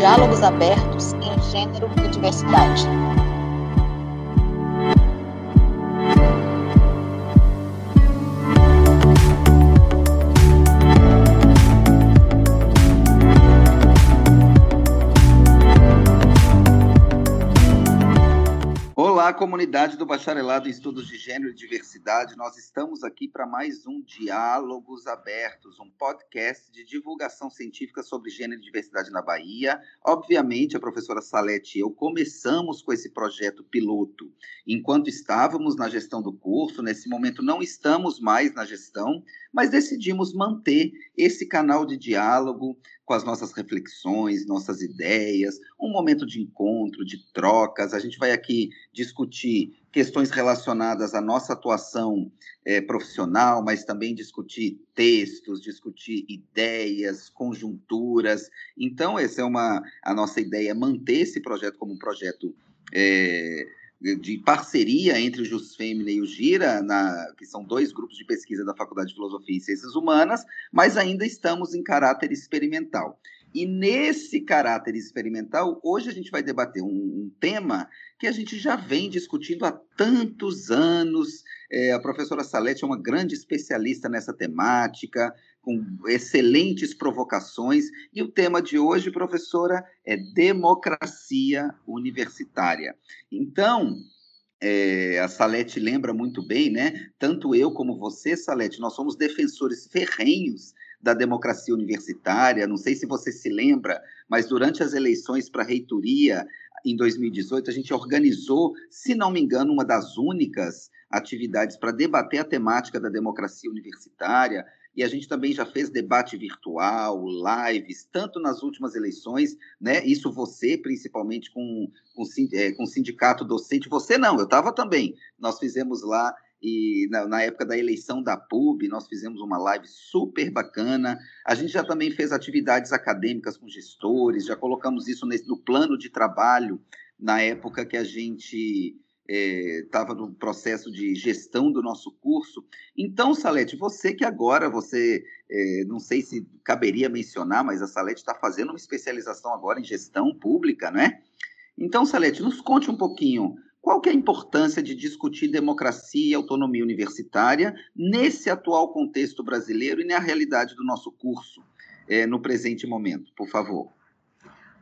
Diálogos Abertos em Gênero e Diversidade. Comunidade do Bacharelado em Estudos de Gênero e Diversidade. Nós estamos aqui para mais um Diálogos Abertos, um podcast de divulgação científica sobre gênero e diversidade na Bahia. Obviamente, a professora Salete e eu começamos com esse projeto piloto enquanto estávamos na gestão do curso. Nesse momento, não estamos mais na gestão, mas decidimos manter esse canal de diálogo com as nossas reflexões, nossas ideias, um momento de encontro, de trocas. A gente vai aqui discutir questões relacionadas à nossa atuação é, profissional, mas também discutir textos, discutir ideias, conjunturas. Então, essa é uma a nossa ideia, manter esse projeto como um projeto é, de parceria entre o Jus Femina e o Gira, na, que são dois grupos de pesquisa da Faculdade de Filosofia e Ciências Humanas, mas ainda estamos em caráter experimental. E nesse caráter experimental, hoje a gente vai debater um, um tema que a gente já vem discutindo há tantos anos. É, a professora Salete é uma grande especialista nessa temática, com excelentes provocações. E o tema de hoje, professora, é democracia universitária. Então, é, a Salete lembra muito bem, né? Tanto eu como você, Salete, nós somos defensores ferrenhos da democracia universitária. Não sei se você se lembra, mas durante as eleições para a reitoria em 2018, a gente organizou, se não me engano, uma das únicas atividades para debater a temática da democracia universitária e a gente também já fez debate virtual, lives, tanto nas últimas eleições, né? Isso você, principalmente com, com, é, com o sindicato docente, você não, eu estava também. Nós fizemos lá e na, na, época da eleição da PUB, nós fizemos uma live super bacana. A gente já também fez atividades acadêmicas com gestores, já colocamos isso nesse, no plano de trabalho na época que a gente estava é, no processo de gestão do nosso curso. Então, Salete, você que agora, você, é, não sei se caberia mencionar, mas a Salete está fazendo uma especialização agora em gestão pública, né? Então, Salete, nos conte um pouquinho qual é a importância de discutir democracia e autonomia universitária nesse atual contexto brasileiro e na realidade do nosso curso é, no presente momento, por favor.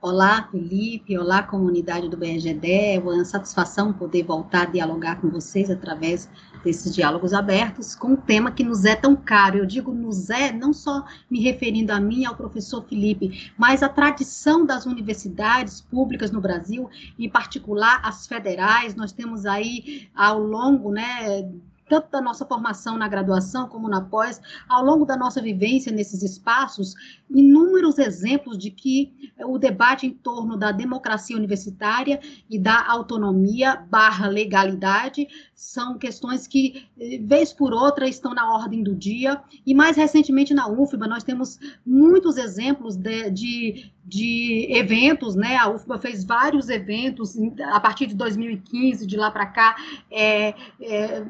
Olá, Felipe. Olá, comunidade do BNGD. É uma satisfação poder voltar a dialogar com vocês através desses diálogos abertos com um tema que nos é tão caro. Eu digo nos é, não só me referindo a mim, ao professor Felipe, mas a tradição das universidades públicas no Brasil, em particular as federais. Nós temos aí, ao longo, né, tanto da nossa formação na graduação como na pós, ao longo da nossa vivência nesses espaços, inúmeros exemplos de que o debate em torno da democracia universitária e da autonomia barra legalidade são questões que, eh, vez por outra, estão na ordem do dia. E mais recentemente na UFBA, nós temos muitos exemplos de, de de eventos, né? A UFBA fez vários eventos a partir de 2015, de lá para cá, é, é,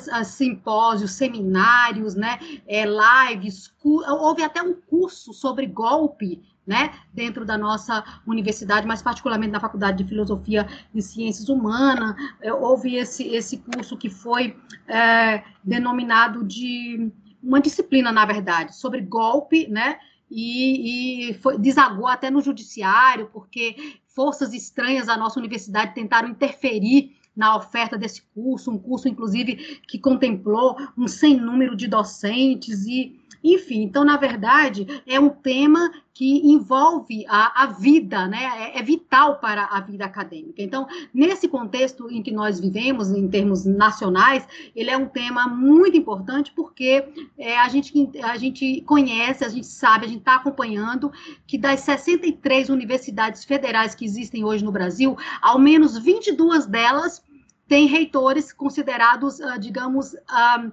vários ah, simpósios, seminários, né? É, lives, houve até um curso sobre golpe, né, dentro da nossa universidade, mais particularmente na Faculdade de Filosofia e Ciências Humanas, é, houve esse, esse curso que foi é, denominado de uma disciplina, na verdade, sobre golpe, né, e, e foi, desagou até no judiciário, porque forças estranhas à nossa universidade tentaram interferir na oferta desse curso, um curso, inclusive, que contemplou um sem número de docentes e enfim, então, na verdade, é um tema que envolve a, a vida, né? É, é, vital para a vida acadêmica. Então, nesse contexto em que nós vivemos, em termos nacionais, ele é um tema muito importante porque é, a, gente, a gente conhece, a gente sabe, a gente está acompanhando que das 63 universidades federais que existem hoje no Brasil, ao menos 22 delas têm reitores considerados, uh, digamos, uh,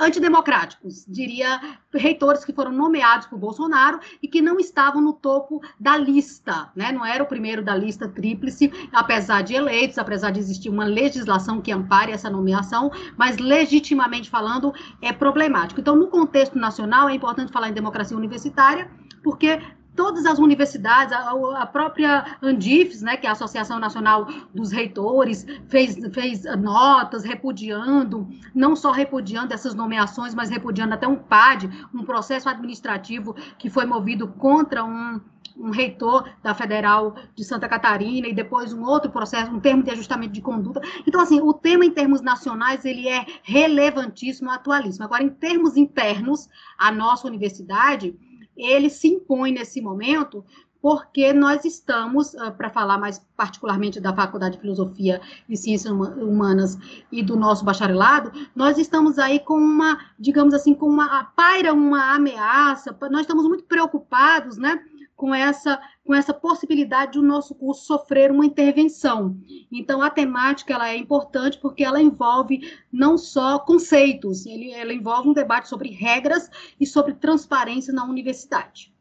antidemocráticos, diria reitores que foram nomeados por Bolsonaro e que não estavam no topo da lista, né? Não era o primeiro da lista tríplice, apesar de eleitos, apesar de existir uma legislação que ampare essa nomeação, mas legitimamente falando é problemático. Então, no contexto nacional é importante falar em democracia universitária, porque todas as universidades, a, a, própria Andifes, né, que é a Associação Nacional dos Reitores, fez, fez notas repudiando, não só repudiando essas nomeações, mas repudiando até um PAD, um processo administrativo que foi movido contra um, um reitor da Federal de Santa Catarina e depois um outro processo, um termo de ajustamento de conduta. Então, assim, o tema em termos nacionais, ele é relevantíssimo, atualíssimo. Agora, em termos internos, a nossa universidade, ele se impõe nesse momento porque nós estamos, ah, para falar mais particularmente da Faculdade de Filosofia e Ciências Humanas e do nosso bacharelado, nós estamos aí com uma, digamos assim, com uma, paira uma ameaça, nós estamos muito preocupados, né, com essa, com essa possibilidade de o nosso curso sofrer uma intervenção. Então, a temática ela é importante porque ela envolve não só conceitos, ele, ela envolve um debate sobre regras e sobre transparência na universidade.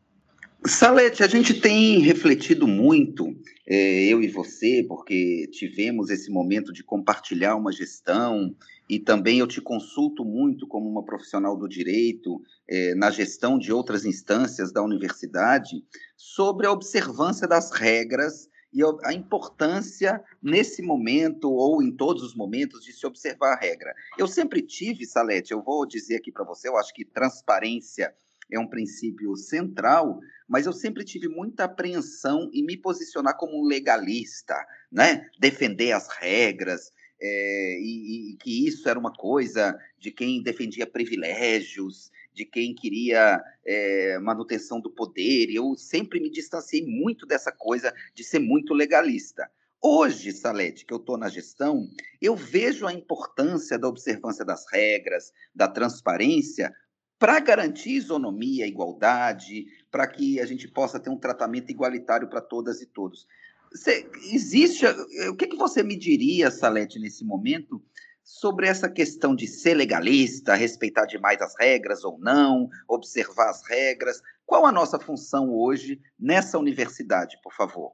Salete, a gente tem refletido muito, é, eu e você, porque tivemos esse momento de compartilhar uma gestão, e também eu te consulto muito como uma profissional do direito, é, na gestão de outras instâncias da universidade, sobre a observância das regras e a importância nesse momento ou em todos os momentos de se observar a regra. Eu sempre tive, Salete, eu vou dizer aqui para você, eu acho que transparência é um princípio central, mas eu sempre tive muita apreensão em me posicionar como um legalista, né? Defender as regras, é, e, e, que isso era uma coisa de quem defendia privilégios, de quem queria é, manutenção do poder. Eu sempre me distanciei muito dessa coisa de ser muito legalista. Hoje, Salete, que eu estou na gestão, eu vejo a importância da observância das regras, da transparência, para garantir isonomia, igualdade, para que a gente possa ter um tratamento igualitário para todas e todos. Você, existe. O que, que você me diria, Salete, nesse momento, sobre essa questão de ser legalista, respeitar demais as regras ou não, observar as regras? Qual a nossa função hoje nessa universidade, por favor?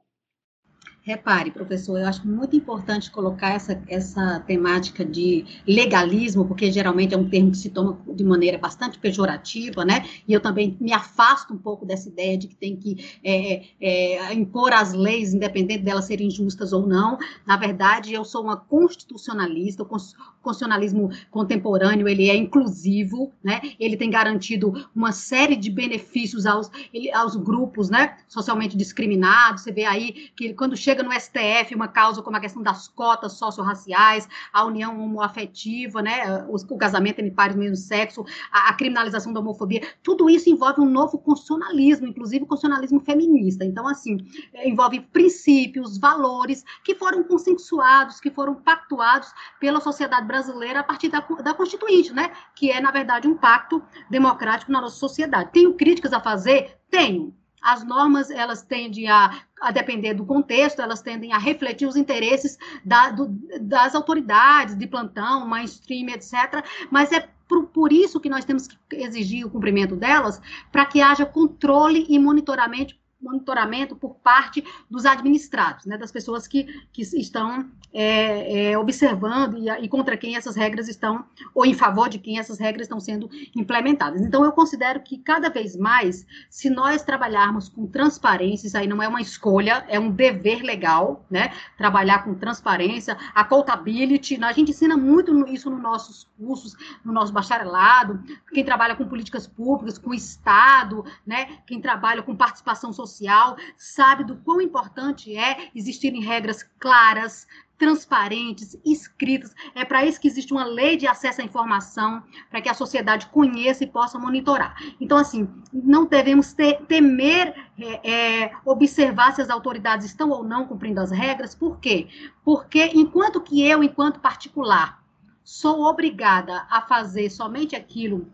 Repare, professor, eu acho muito importante colocar essa, essa temática de legalismo, porque geralmente é um termo que se toma de maneira bastante pejorativa, né? E eu também me afasto um pouco dessa ideia de que tem que é, é, impor as leis, independente delas serem justas ou não. Na verdade, eu sou uma constitucionalista, o constitucionalismo contemporâneo, ele é inclusivo, né? Ele tem garantido uma série de benefícios aos, aos grupos, né? Socialmente discriminados. Você vê aí que quando chega chega no STF uma causa como a questão das cotas socio-raciais, a união homoafetiva, né, o, casamento entre pares do mesmo sexo, a, a, criminalização da homofobia, tudo isso envolve um novo constitucionalismo, inclusive o constitucionalismo feminista. Então, assim, é, envolve princípios, valores que foram consensuados, que foram pactuados pela sociedade brasileira a partir da, da Constituinte, né, que é, na verdade, um pacto democrático na nossa sociedade. Tenho críticas a fazer? Tenho as normas elas tendem a, a depender do contexto, elas tendem a refletir os interesses da, do, das autoridades de plantão, mainstream, etc. Mas é por, por, isso que nós temos que exigir o cumprimento delas, para que haja controle e monitoramento monitoramento por parte dos administrados, né, das pessoas que, que estão é, é, observando e, e, contra quem essas regras estão, ou em favor de quem essas regras estão sendo implementadas. Então, eu considero que cada vez mais, se nós trabalharmos com transparência, isso aí não é uma escolha, é um dever legal, né, trabalhar com transparência, accountability, a gente ensina muito isso nos nossos cursos, no nosso bacharelado, quem trabalha com políticas públicas, com o Estado, né, quem trabalha com participação social, social, sabe do quão importante é existirem regras claras, transparentes, escritas. É para isso que existe uma lei de acesso à informação, para que a sociedade conheça e possa monitorar. Então, assim, não devemos ter, temer é, é, observar se as autoridades estão ou não cumprindo as regras. Por quê? Porque enquanto que eu, enquanto particular, sou obrigada a fazer somente aquilo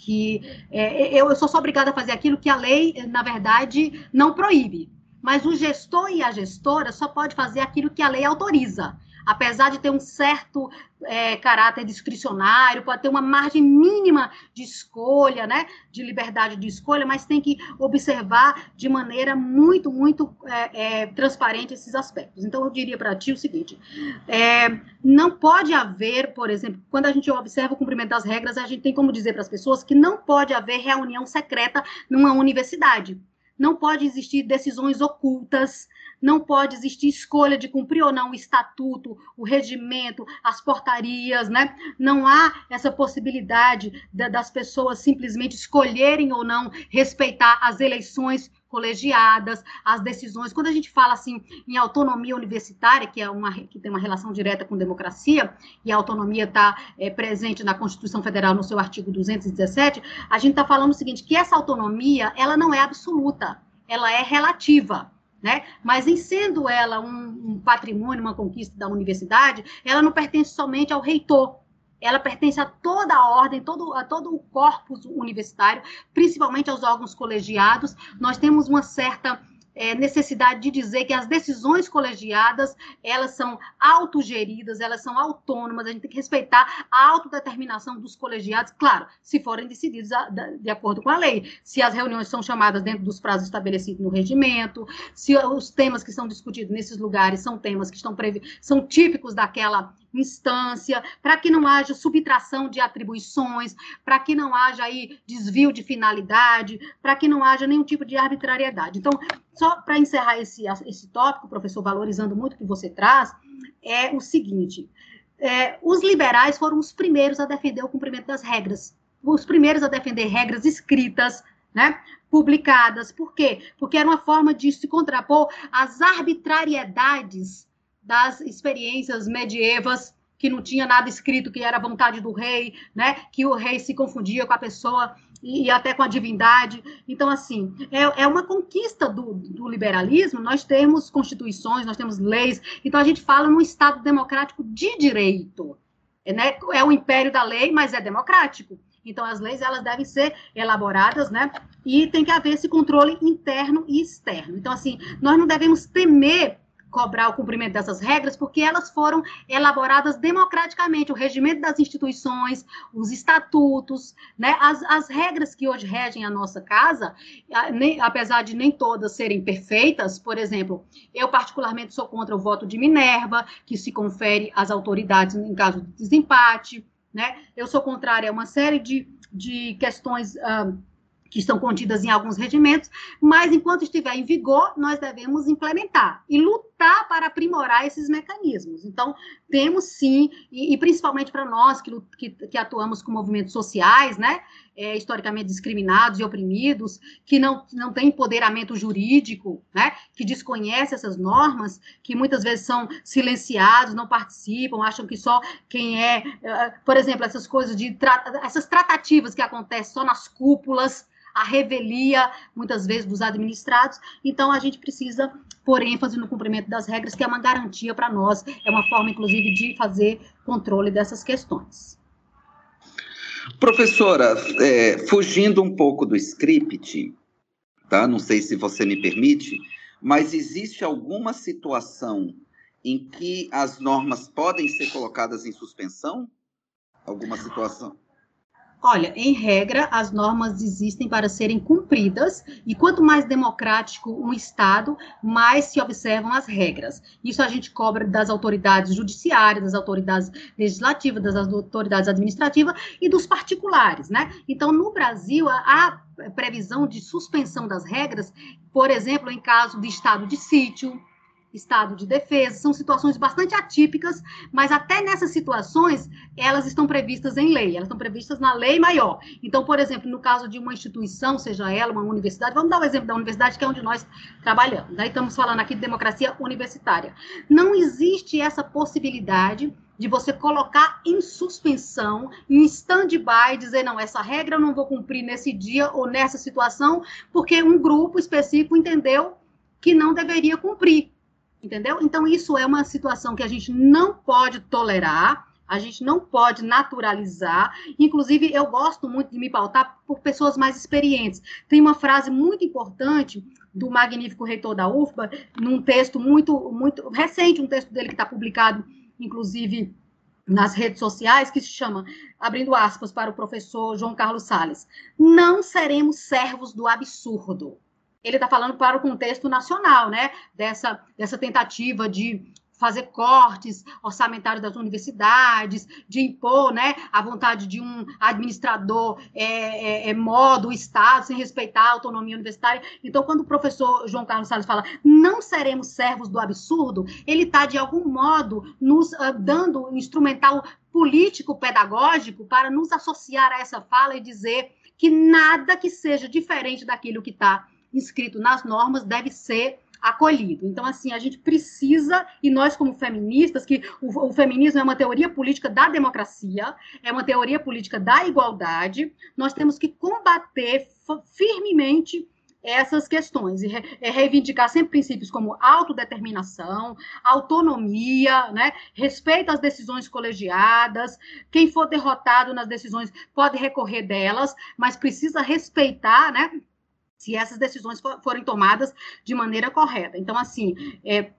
que é, eu, eu sou só obrigada a fazer aquilo que a lei, na verdade, não proíbe. Mas o gestor e a gestora só pode fazer aquilo que a lei autoriza apesar de ter um certo é, caráter discricionário, pode ter uma margem mínima de escolha, né, de liberdade de escolha, mas tem que observar de maneira muito, muito é, é, transparente esses aspectos. Então, eu diria para ti o seguinte: é, não pode haver, por exemplo, quando a gente observa o cumprimento das regras, a gente tem como dizer para as pessoas que não pode haver reunião secreta numa universidade não pode existir decisões ocultas, não pode existir escolha de cumprir ou não o estatuto, o regimento, as portarias, né? Não há essa possibilidade das pessoas simplesmente escolherem ou não respeitar as eleições colegiadas, as decisões. Quando a gente fala assim em autonomia universitária, que é uma que tem uma relação direta com democracia, e a autonomia está é, presente na Constituição Federal no seu artigo 217, a gente está falando o seguinte, que essa autonomia ela não é absoluta, ela é relativa. Né? Mas em sendo ela um, um patrimônio, uma conquista da universidade, ela não pertence somente ao reitor, ela pertence a toda a ordem, todo, a todo o corpus universitário, principalmente aos órgãos colegiados. Nós temos uma certa é, necessidade de dizer que as decisões colegiadas, elas são autogeridas, elas são autônomas, a gente tem que respeitar a autodeterminação dos colegiados, claro, se forem decididos a, de acordo com a lei, se as reuniões são chamadas dentro dos prazos estabelecidos no regimento, se os temas que são discutidos nesses lugares são temas que estão são típicos daquela instância, para que não haja subtração de atribuições, para que não haja aí desvio de finalidade, para que não haja nenhum tipo de arbitrariedade. Então, só para encerrar esse, esse tópico, professor, valorizando muito o que você traz, é o seguinte: é, os liberais foram os primeiros a defender o cumprimento das regras, os primeiros a defender regras escritas, né, publicadas. Por quê? Porque era uma forma de se contrapor às arbitrariedades das experiências medievas que não tinha nada escrito que era vontade do rei, né? Que o rei se confundia com a pessoa e, e até com a divindade. Então, assim, é, é uma conquista do, do, liberalismo. Nós temos constituições, nós temos leis. Então, a gente fala num Estado democrático de direito. Né? É o império da lei, mas é democrático. Então, as leis elas devem ser elaboradas, né? E tem que haver esse controle interno e externo. Então, assim, nós não devemos temer cobrar o cumprimento dessas regras, porque elas foram elaboradas democraticamente, o regimento das instituições, os estatutos, né, as, as regras que hoje regem a nossa casa, nem, apesar de nem todas serem perfeitas, por exemplo, eu particularmente sou contra o voto de Minerva, que se confere às autoridades em caso de desempate, né, eu sou contrária a uma série de, de questões... Uh, que estão contidas em alguns regimentos, mas enquanto estiver em vigor, nós devemos implementar e lutar para aprimorar esses mecanismos. Então, temos sim, e, e principalmente para nós que, que, que, atuamos com movimentos sociais, né, é, historicamente discriminados e oprimidos, que não, não têm empoderamento jurídico, né, que desconhecem essas normas, que muitas vezes são silenciados, não participam, acham que só quem é, é por exemplo, essas coisas de, essas tratativas que acontecem só nas cúpulas, a revelia, muitas vezes, dos administrados. Então, a gente precisa pôr ênfase no cumprimento das regras, que é uma garantia para nós, é uma forma, inclusive, de fazer controle dessas questões. Professora, é, fugindo um pouco do script, tá? não sei se você me permite, mas existe alguma situação em que as normas podem ser colocadas em suspensão? Alguma situação? Olha, em regra, as normas existem para serem cumpridas, e quanto mais democrático um Estado, mais se observam as regras. Isso a gente cobra das autoridades judiciárias, das autoridades legislativas, das autoridades administrativas e dos particulares, né? Então, no Brasil, a previsão de suspensão das regras, por exemplo, em caso de estado de sítio, estado de defesa, são situações bastante atípicas, mas até nessas situações elas estão previstas em lei, elas estão previstas na lei maior. Então, por exemplo, no caso de uma instituição, seja ela uma universidade, vamos dar o um exemplo da universidade, que é onde nós trabalhamos. Daí estamos falando aqui de democracia universitária. Não existe essa possibilidade de você colocar em suspensão, em stand-by, dizer, não, essa regra eu não vou cumprir nesse dia ou nessa situação, porque um grupo específico entendeu que não deveria cumprir. Entendeu? Então, isso é uma situação que a gente não pode tolerar, a gente não pode naturalizar. Inclusive, eu gosto muito de me pautar por pessoas mais experientes. Tem uma frase muito importante do magnífico reitor da UFBA, num texto muito, muito recente, um texto dele que está publicado, inclusive, nas redes sociais, que se chama, abrindo aspas para o professor João Carlos Sales, não seremos servos do absurdo ele está falando para o contexto nacional, né? Dessa, dessa tentativa de fazer cortes orçamentários das universidades, de impor né, a vontade de um administrador é, é, é modo o Estado, sem respeitar a autonomia universitária. Então, quando o professor João Carlos Salles fala não seremos servos do absurdo, ele está, de algum modo, nos uh, dando um instrumental político-pedagógico para nos associar a essa fala e dizer que nada que seja diferente daquilo que está inscrito nas normas deve ser acolhido. Então, assim, a gente precisa, e nós, como feministas, que o, o, feminismo é uma teoria política da democracia, é uma teoria política da igualdade, nós temos que combater firmemente essas questões e re, é reivindicar sempre princípios como autodeterminação, autonomia, né, respeito às decisões colegiadas, quem for derrotado nas decisões pode recorrer delas, mas precisa respeitar, né, se essas decisões forem tomadas de maneira correta. Então, assim, é,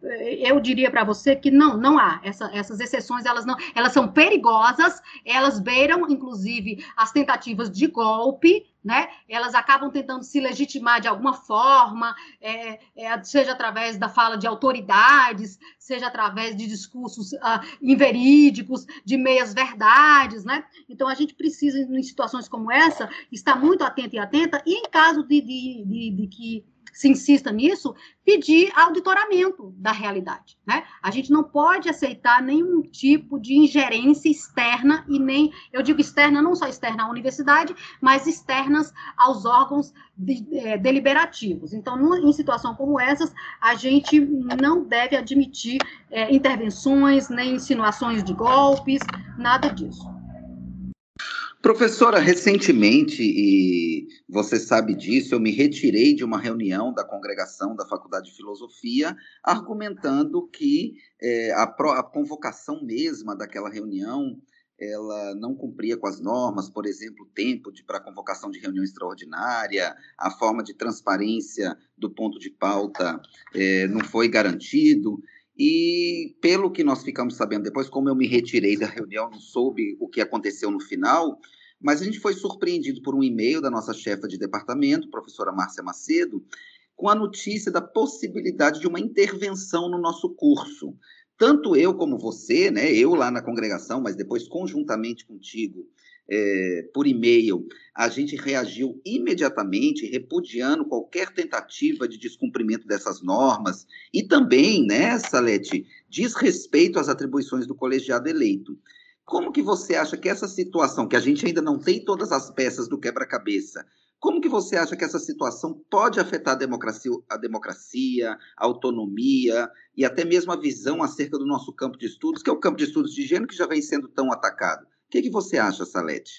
eu diria para você que não, não há. Essa, essas exceções, elas não, elas são perigosas, elas beiram, inclusive, as tentativas de golpe, né? Elas acabam tentando se legitimar de alguma forma, é, é, seja através da fala de autoridades, seja através de discursos uh, inverídicos, de meias verdades, né? Então a gente precisa, em situações como essa, estar muito atento e atenta, e em caso de, de, de, de que se insista nisso, pedir auditoramento da realidade. Né? A gente não pode aceitar nenhum tipo de ingerência externa, e nem, eu digo externa, não só externa à universidade, mas externas aos órgãos de, é, deliberativos. Então, numa, em situação como essas, a gente não deve admitir é, intervenções, nem insinuações de golpes, nada disso. Professora, recentemente, e você sabe disso, eu me retirei de uma reunião da congregação da Faculdade de Filosofia, argumentando que é, a, a, convocação mesma daquela reunião ela não cumpria com as normas, por exemplo, o tempo para convocação de reunião extraordinária, a forma de transparência do ponto de pauta é, não foi garantido. E pelo que nós ficamos sabendo depois, como eu me retirei da reunião, não soube o que aconteceu no final, mas a gente foi surpreendido por um e-mail da nossa chefa de departamento, professora Márcia Macedo, com a notícia da possibilidade de uma intervenção no nosso curso. Tanto eu como você, né, eu lá na congregação, mas depois conjuntamente contigo, é, por e-mail, a gente reagiu imediatamente, repudiando qualquer tentativa de descumprimento dessas normas e também, né, Salete, desrespeito às atribuições do colegiado eleito. Como que você acha que essa situação, que a gente ainda não tem todas as peças do quebra-cabeça, como que você acha que essa situação pode afetar a democracia, a democracia, a autonomia e até mesmo a visão acerca do nosso campo de estudos, que é o campo de estudos de gênero que já vem sendo tão atacado? O que, que você acha, Salete?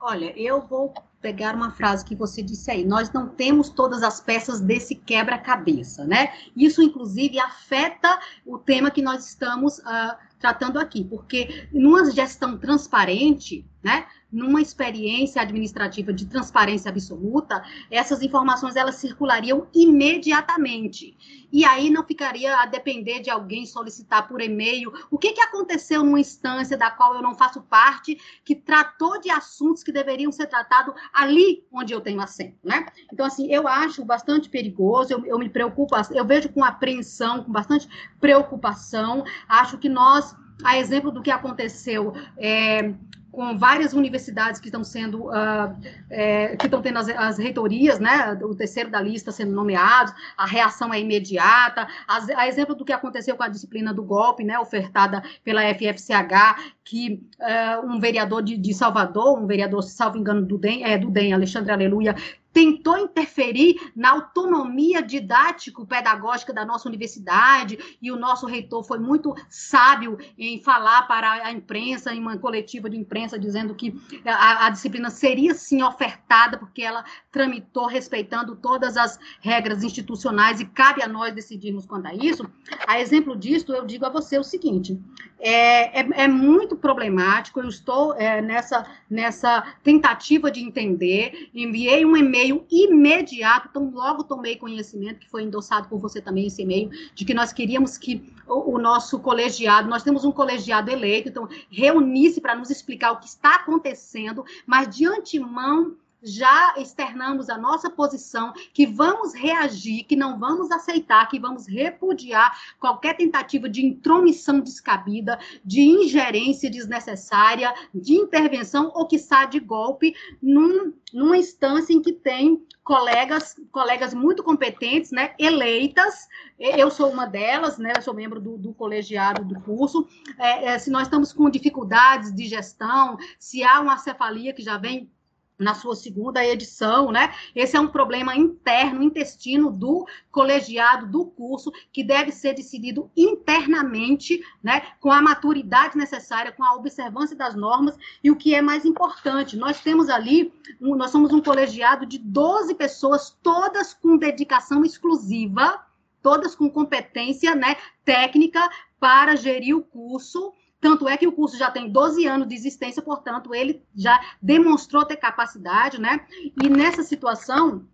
Olha, eu vou pegar uma frase que você disse aí. Nós não temos todas as peças desse quebra-cabeça, né? Isso, inclusive, afeta o tema que nós estamos uh, tratando aqui, porque numa gestão transparente, né? Numa experiência administrativa de transparência absoluta, essas informações elas circulariam imediatamente. E aí não ficaria a depender de alguém solicitar por e-mail o que, que aconteceu numa instância da qual eu não faço parte, que tratou de assuntos que deveriam ser tratados ali onde eu tenho assento, né? Então, assim, eu acho bastante perigoso, eu, eu me preocupo, eu vejo com apreensão, com bastante preocupação, acho que nós a exemplo do que aconteceu é, com várias universidades que estão sendo, uh, é, que estão tendo as, as, reitorias, né, o terceiro da lista sendo nomeados, a reação é imediata, as, a exemplo do que aconteceu com a disciplina do golpe, né, ofertada pela FFCH, que uh, um vereador de, de, Salvador, um vereador, salvo engano, do DEM, é, do DEM, Alexandre Aleluia, tentou interferir na autonomia didático-pedagógica da nossa universidade, e o nosso reitor foi muito sábio em falar para a imprensa, em uma coletiva de imprensa, dizendo que a, a disciplina seria sim ofertada, porque ela tramitou respeitando todas as regras institucionais, e cabe a nós decidirmos quanto a isso. A exemplo disso, eu digo a você o seguinte: é, é, é muito problemático, eu estou é, nessa, nessa tentativa de entender, enviei um e-mail e-mail imediato, então logo tomei conhecimento, que foi endossado por você também esse e-mail, de que nós queríamos que o, o nosso colegiado, nós temos um colegiado eleito, então reunisse para nos explicar o que está acontecendo, mas de antemão já externamos a nossa posição, que vamos reagir, que não vamos aceitar, que vamos repudiar qualquer tentativa de intromissão descabida, de ingerência desnecessária, de intervenção ou, quiçá, de golpe num, numa instância em que tem colegas, colegas muito competentes, né, eleitas, eu sou uma delas, né, eu sou membro do, do colegiado do curso, é, é, se nós estamos com dificuldades de gestão, se há uma cefalia que já vem na sua segunda edição, né? Esse é um problema interno, intestino do colegiado do curso, que deve ser decidido internamente, né? Com a maturidade necessária, com a observância das normas e o que é mais importante, nós temos ali, nós somos um colegiado de 12 pessoas, todas com dedicação exclusiva, todas com competência, né? Técnica para gerir o curso tanto é que o curso já tem 12 anos de existência, portanto, ele já demonstrou ter capacidade, né? E nessa situação,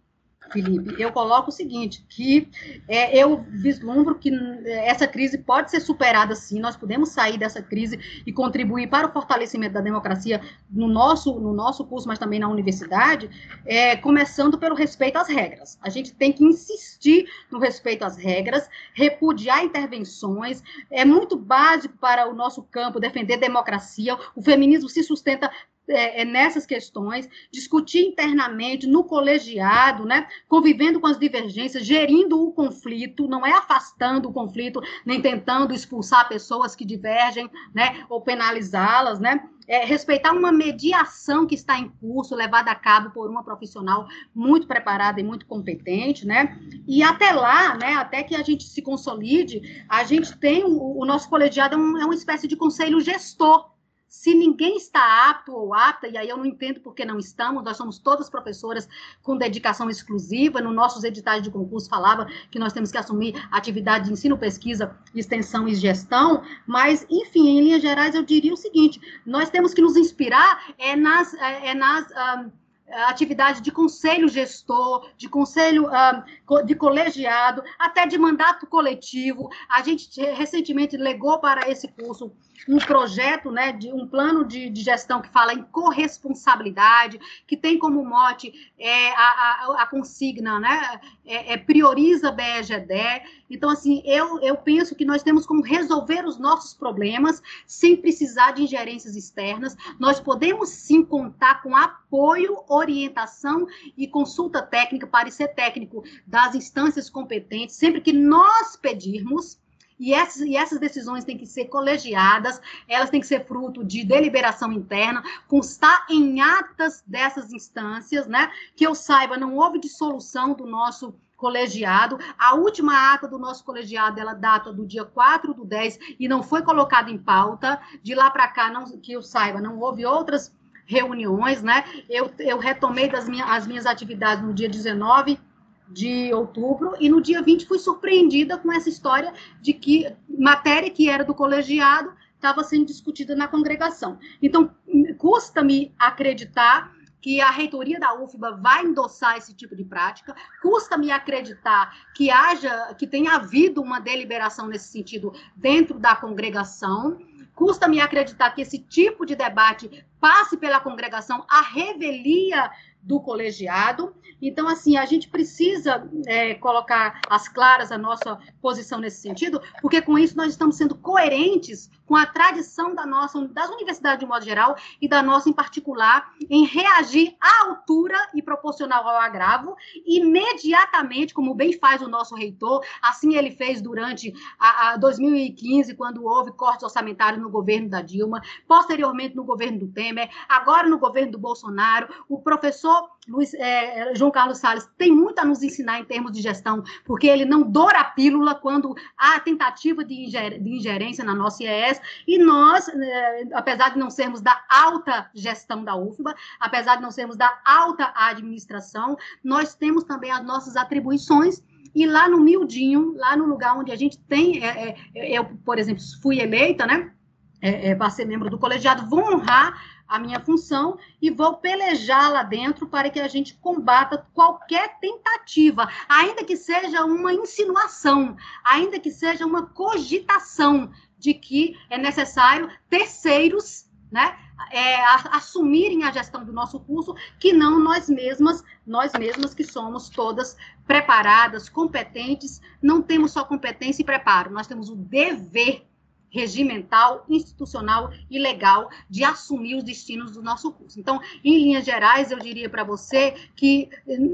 Felipe, eu coloco o seguinte, que é, eu vislumbro que essa crise pode ser superada sim, nós podemos sair dessa crise e contribuir para o fortalecimento da democracia no nosso, no nosso curso, mas também na universidade, é, começando pelo respeito às regras. A gente tem que insistir no respeito às regras, repudiar intervenções, é muito básico para o nosso campo defender democracia, o feminismo se sustenta é, é, nessas questões, discutir internamente no colegiado, né, convivendo com as divergências, gerindo o conflito, não é afastando o conflito, nem tentando expulsar pessoas que divergem, né, ou penalizá-las, né, é, respeitar uma mediação que está em curso, levada a cabo por uma profissional muito preparada e muito competente, né? E até lá, né, até que a gente se consolide, a gente tem o, o nosso colegiado é, um, é uma espécie de conselho gestor, se ninguém está apto ou apta, e aí eu não entendo por que não estamos, nós somos todas professoras com dedicação exclusiva, no nossos editais de concurso falava que nós temos que assumir atividade de ensino, pesquisa, extensão e gestão, mas, enfim, em linhas gerais, eu diria o seguinte, nós temos que nos inspirar é nas, é, é nas um, atividade de conselho gestor, de conselho de colegiado, até de mandato coletivo. A gente recentemente legou para esse curso um projeto, né, de um plano de, de, gestão que fala em corresponsabilidade, que tem como mote é, a, a, a, consigna, né, é, é prioriza BEGD. Então, assim, eu, eu penso que nós temos como resolver os nossos problemas sem precisar de ingerências externas. Nós podemos sim contar com apoio, orientação e consulta técnica, parecer técnico das instâncias competentes, sempre que nós pedirmos e essas, e essas decisões têm que ser colegiadas, elas têm que ser fruto de deliberação interna, constar em atas dessas instâncias, né? Que eu saiba, não houve dissolução do nosso colegiado. A última ata do nosso colegiado, ela data do dia 4 do 10 e não foi colocada em pauta. De lá para cá, não, que eu saiba, não houve outras reuniões, né? Eu, eu retomei das minha, as minhas atividades no dia 19 de outubro, e no dia 20 fui surpreendida com essa história de que matéria que era do colegiado estava sendo discutida na congregação. Então, custa-me acreditar que a reitoria da UFBA vai endossar esse tipo de prática. Custa-me acreditar que haja, que tenha havido uma deliberação nesse sentido dentro da congregação. Custa-me acreditar que esse tipo de debate passe pela congregação a revelia do colegiado. Então, assim, a gente precisa é, colocar as claras a nossa posição nesse sentido, porque com isso nós estamos sendo coerentes com a tradição da nossa, das universidades de modo geral e da nossa em particular, em reagir à altura e proporcional ao agravo, imediatamente, como bem faz o nosso reitor, assim ele fez durante a, a 2015, quando houve cortes orçamentários no governo da Dilma, posteriormente no governo do Temer, agora no governo do Bolsonaro, o professor Luiz, é, João Carlos Salles tem muito a nos ensinar em termos de gestão, porque ele não doura a pílula quando há tentativa de, inger, de ingerência na nossa IES, e nós, é, apesar de não sermos da alta gestão da UFBA, apesar de não sermos da alta administração, nós temos também as nossas atribuições, e lá no Mildinho, lá no lugar onde a gente tem, é, é, eu, por exemplo, fui eleita, né, é, é, para ser membro do colegiado, vou honrar a minha função e vou pelejar lá dentro para que a gente combata qualquer tentativa, ainda que seja uma insinuação, ainda que seja uma cogitação de que é necessário terceiros, né? é, a, assumirem a gestão do nosso curso, que não nós mesmas, nós mesmas que somos todas preparadas, competentes, não temos só competência e preparo, nós temos o dever regimental, institucional e legal de assumir os destinos do nosso curso. Então, em linhas gerais, eu diria para você que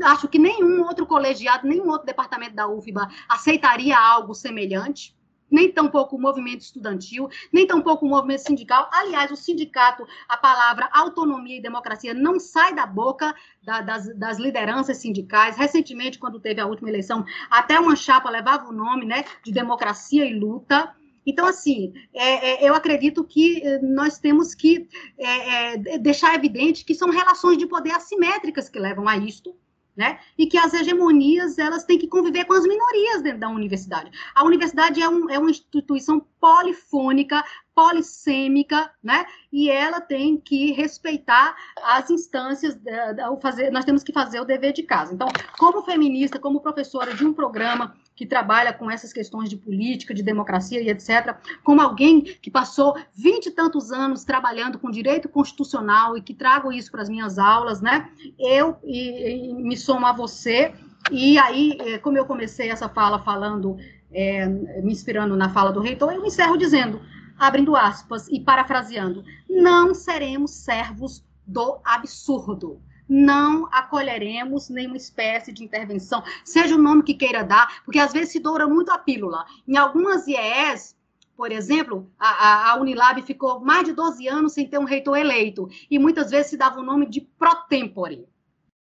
acho que nenhum outro colegiado, nenhum outro departamento da UFBA aceitaria algo semelhante nem tampouco o movimento estudantil, nem tampouco o movimento sindical. Aliás, o sindicato, a palavra autonomia e democracia não sai da boca da, das, das, lideranças sindicais. Recentemente, quando teve a última eleição, até uma chapa levava o nome né, de democracia e luta. Então, assim, é, é, eu acredito que eh, nós temos que é, é, deixar evidente que são relações de poder assimétricas que levam a isto, né? E que as hegemonias elas têm que conviver com as minorias dentro da universidade. A universidade é, um, é uma instituição polifônica, polissêmica, né? E ela tem que respeitar as instâncias, da, da, fazer, nós temos que fazer o dever de casa. Então, como feminista, como professora de um programa que trabalha com essas questões de política, de democracia e etc., como alguém que passou vinte e tantos anos trabalhando com direito constitucional e que trago isso para as minhas aulas, né? Eu e, e me somo a você. E aí, eh, como eu comecei essa fala falando, é, me inspirando na fala do reitor, eu encerro dizendo, abrindo aspas e parafraseando, não seremos servos do absurdo não acolheremos nenhuma espécie de intervenção, seja o nome que queira dar, porque às vezes se doura muito a pílula. Em algumas IES, por exemplo, a, a, Unilab ficou mais de 12 anos sem ter um reitor eleito, e muitas vezes se dava o nome de pro tempore.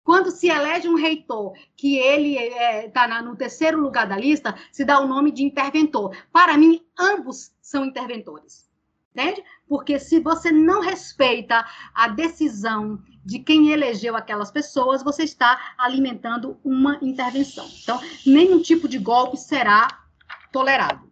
Quando se elege um reitor que ele está é, no terceiro lugar da lista, se dá o nome de interventor. Para mim, ambos são interventores. Entende? Porque se você não respeita a decisão de quem elegeu aquelas pessoas, você está alimentando uma intervenção. Então, nenhum tipo de golpe será tolerado.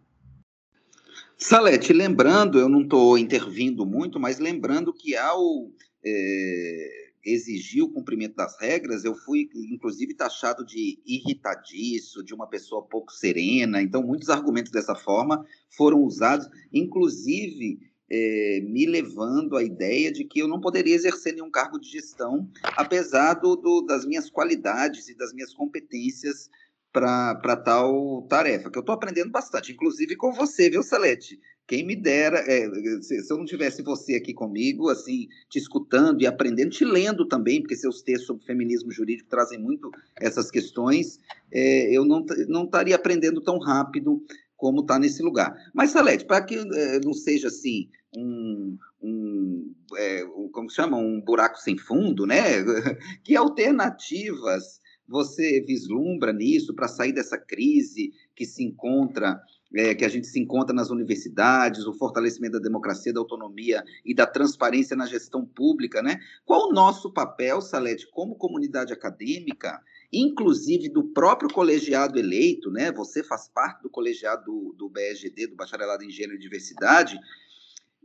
Salete, lembrando, eu não estou intervindo muito, mas lembrando que ao é, exigir o cumprimento das regras, eu fui, inclusive, taxado de irritadiço, de uma pessoa pouco serena. Então, muitos argumentos dessa forma foram usados, inclusive é, me levando à ideia de que eu não poderia exercer nenhum cargo de gestão, apesar do, do das minhas qualidades e das minhas competências para tal tarefa, que eu estou aprendendo bastante, inclusive com você, viu, Salete? Quem me dera, é, se, se, eu não tivesse você aqui comigo, assim, te escutando e aprendendo, te lendo também, porque seus textos sobre feminismo jurídico trazem muito essas questões, é, eu não, não estaria aprendendo tão rápido como está nesse lugar. Mas, Salete, para que é, não seja assim um, um, é, um, como chama, um buraco sem fundo, né? Que alternativas você vislumbra nisso para sair dessa crise que se encontra, é, que a gente se encontra nas universidades, o fortalecimento da democracia, da autonomia e da transparência na gestão pública, né? Qual o nosso papel, Salete, como comunidade acadêmica, inclusive do próprio colegiado eleito, né? Você faz parte do colegiado do, do BSGD, do Bacharelado em Gênero e Diversidade,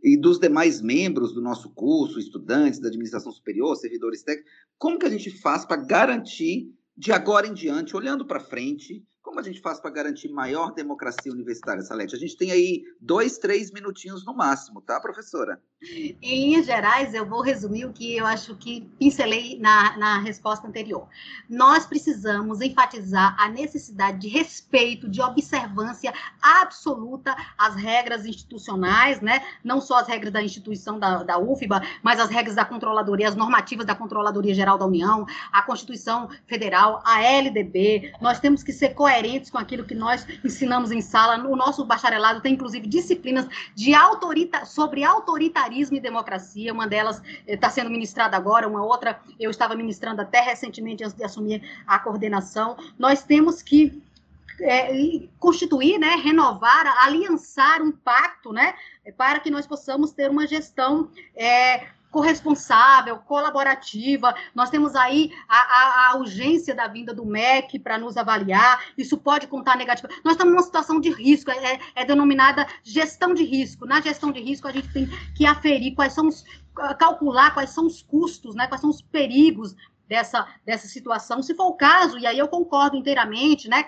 e dos demais membros do nosso curso, estudantes da administração superior, servidores técnicos, como que a gente faz para garantir, de agora em diante, olhando para frente, como a gente faz para garantir maior democracia universitária, Salete? A gente tem aí dois, três minutinhos no máximo, tá, professora? Em linhas gerais, eu vou resumir o que eu acho que pincelei na, na resposta anterior. Nós precisamos enfatizar a necessidade de respeito, de observância absoluta às regras institucionais, né? não só as regras da instituição da, da UFBA, mas as regras da controladoria, as normativas da Controladoria Geral da União, a Constituição Federal, a LDB. Nós temos que ser coerentes coerentes com aquilo que nós ensinamos em sala. O nosso bacharelado tem, inclusive, disciplinas de autorita sobre autoritarismo e democracia. Uma delas está eh, sendo ministrada agora, uma outra eu estava ministrando até recentemente, antes de assumir a coordenação. Nós temos que é, constituir, né, renovar, aliançar um pacto, né, para que nós possamos ter uma gestão é, corresponsável, colaborativa. Nós temos aí a, a, a urgência da vinda do MEC para nos avaliar. Isso pode contar negativo. Nós estamos numa situação de risco, é, é denominada gestão de risco. Na gestão de risco, a gente tem que aferir quais são os calcular quais são os custos, né, quais são os perigos dessa, dessa situação, se for o caso, e aí eu concordo inteiramente, né,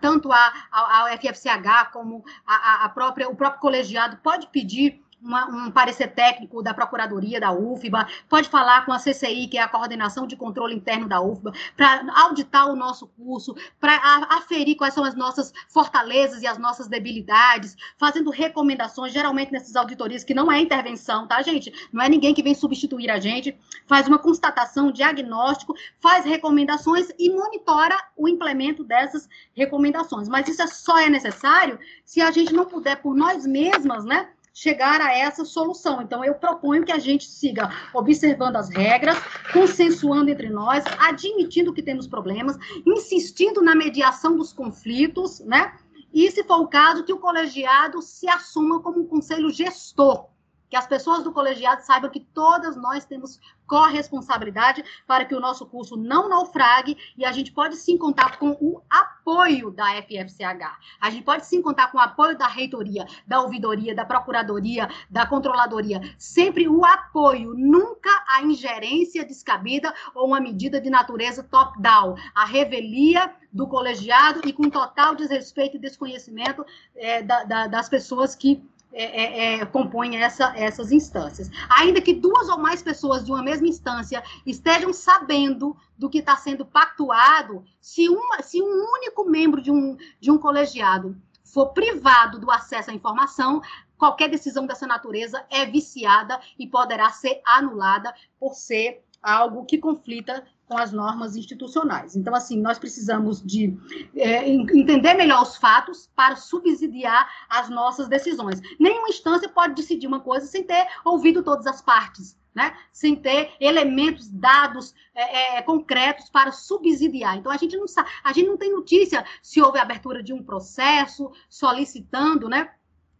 tanto a, a, a FFCH como a, a própria, o próprio colegiado pode pedir uma, um parecer técnico da Procuradoria da UFBA, pode falar com a CCI, que é a Coordenação de Controle Interno da UFBA, para auditar o nosso curso, para aferir quais são as nossas fortalezas e as nossas debilidades, fazendo recomendações, geralmente nessas auditorias, que não é intervenção, tá, gente? Não é ninguém que vem substituir a gente, faz uma constatação, diagnóstico, faz recomendações e monitora o implemento dessas recomendações. Mas isso é só é necessário se a gente não puder, por nós mesmas, né? Chegar a essa solução. Então, eu proponho que a gente siga observando as regras, consensuando entre nós, admitindo que temos problemas, insistindo na mediação dos conflitos, né? E, se for o caso, que o colegiado se assuma como um conselho gestor que as pessoas do colegiado saibam que todas nós temos corresponsabilidade para que o nosso curso não naufrague e a gente pode sim contar com o apoio da FFCH. A gente pode sim contar com o apoio da reitoria, da ouvidoria, da procuradoria, da controladoria. Sempre o apoio, nunca a ingerência descabida ou uma medida de natureza top-down. A revelia do colegiado e com total desrespeito e desconhecimento é, da, da, das pessoas que é, é, é, compõem essa, essas instâncias. Ainda que duas ou mais pessoas de uma mesma instância estejam sabendo do que está sendo pactuado, se, uma, se um único membro de um, de um colegiado for privado do acesso à informação, qualquer decisão dessa natureza é viciada e poderá ser anulada por ser algo que conflita com as normas institucionais. Então, assim, nós precisamos de é, entender melhor os fatos para subsidiar as nossas decisões. Nenhuma instância pode decidir uma coisa sem ter ouvido todas as partes. Né? sem ter elementos, dados é, é, concretos para subsidiar. Então a gente não sabe, a gente não tem notícia se houve abertura de um processo solicitando, né,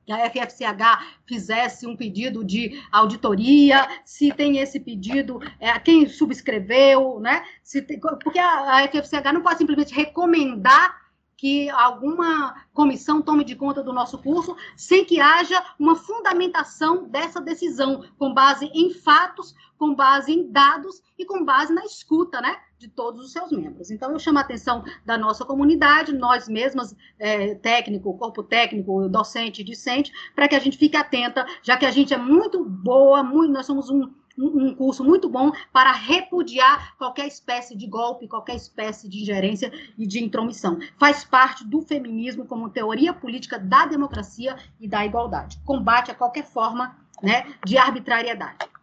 que a FFCH fizesse um pedido de auditoria, se tem esse pedido, é, quem subscreveu, né? Tem, porque a, a FFCH não pode simplesmente recomendar que alguma comissão tome de conta do nosso curso, sem que haja uma fundamentação dessa decisão, com base em fatos, com base em dados e com base na escuta, né? De todos os seus membros. Então, eu chamo a atenção da nossa comunidade, nós mesmas, é, técnico, corpo técnico, docente, discente, para que a gente fique atenta, já que a gente é muito boa, muito, nós somos um, um curso muito bom para repudiar qualquer espécie de golpe, qualquer espécie de ingerência e de intromissão. Faz parte do feminismo como teoria política da democracia e da igualdade. Combate a qualquer forma né, de arbitrariedade.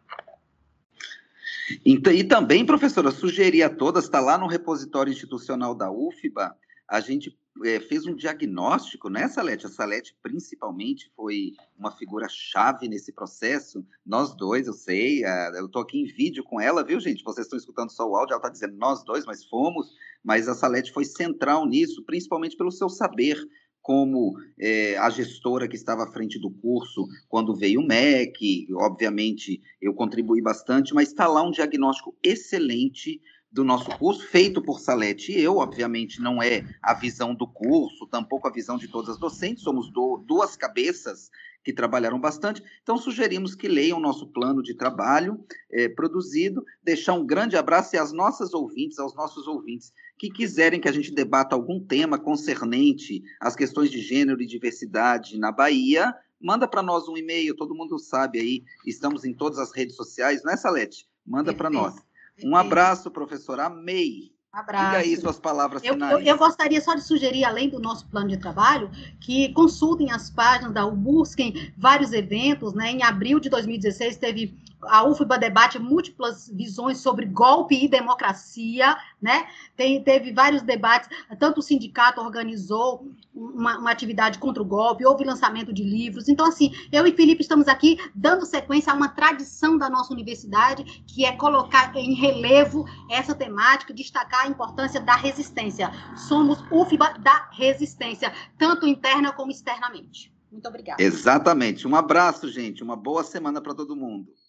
Então, e também, professora, sugeri a todas, está lá no repositório institucional da UFBA, a gente é, fez um diagnóstico, né, Salete? A Salete, principalmente, foi uma figura-chave nesse processo. Nós dois, eu sei, eu estou aqui em vídeo com ela, viu, gente? Vocês estão escutando só o áudio, ela está dizendo nós dois, mas fomos. Mas a Salete foi central nisso, principalmente pelo seu saber como é, a gestora que estava à frente do curso quando veio o MEC, obviamente eu contribuí bastante, mas está lá um diagnóstico excelente do nosso curso, feito por Salete e eu, obviamente não é a visão do curso, tampouco a visão de todas as docentes, somos do, duas cabeças que trabalharam bastante, então sugerimos que leiam o nosso plano de trabalho é, produzido, deixar um grande abraço e às nossas ouvintes, aos nossos ouvintes que quiserem que a gente debata algum tema concernente às questões de gênero e diversidade na Bahia, manda para nós um e-mail, todo mundo sabe aí, estamos em todas as redes sociais, não é, Salete? Manda para nós. Um abraço, professor, amei. Abraço. Diga aí suas palavras eu, finais. Eu, eu, gostaria só de sugerir, além do nosso plano de trabalho, que consultem as páginas da U, busquem vários eventos. Né? Em abril de 2016, teve a UFBA debate múltiplas visões sobre golpe e democracia, né? Tem, teve vários debates, tanto o sindicato organizou uma, uma, atividade contra o golpe, houve lançamento de livros. Então, assim, eu e Felipe estamos aqui dando sequência a uma tradição da nossa universidade, que é colocar em relevo essa temática, destacar a importância da resistência. Somos UFBA da resistência, tanto interna como externamente. Muito obrigada. Exatamente. Um abraço, gente. Uma boa semana para todo mundo.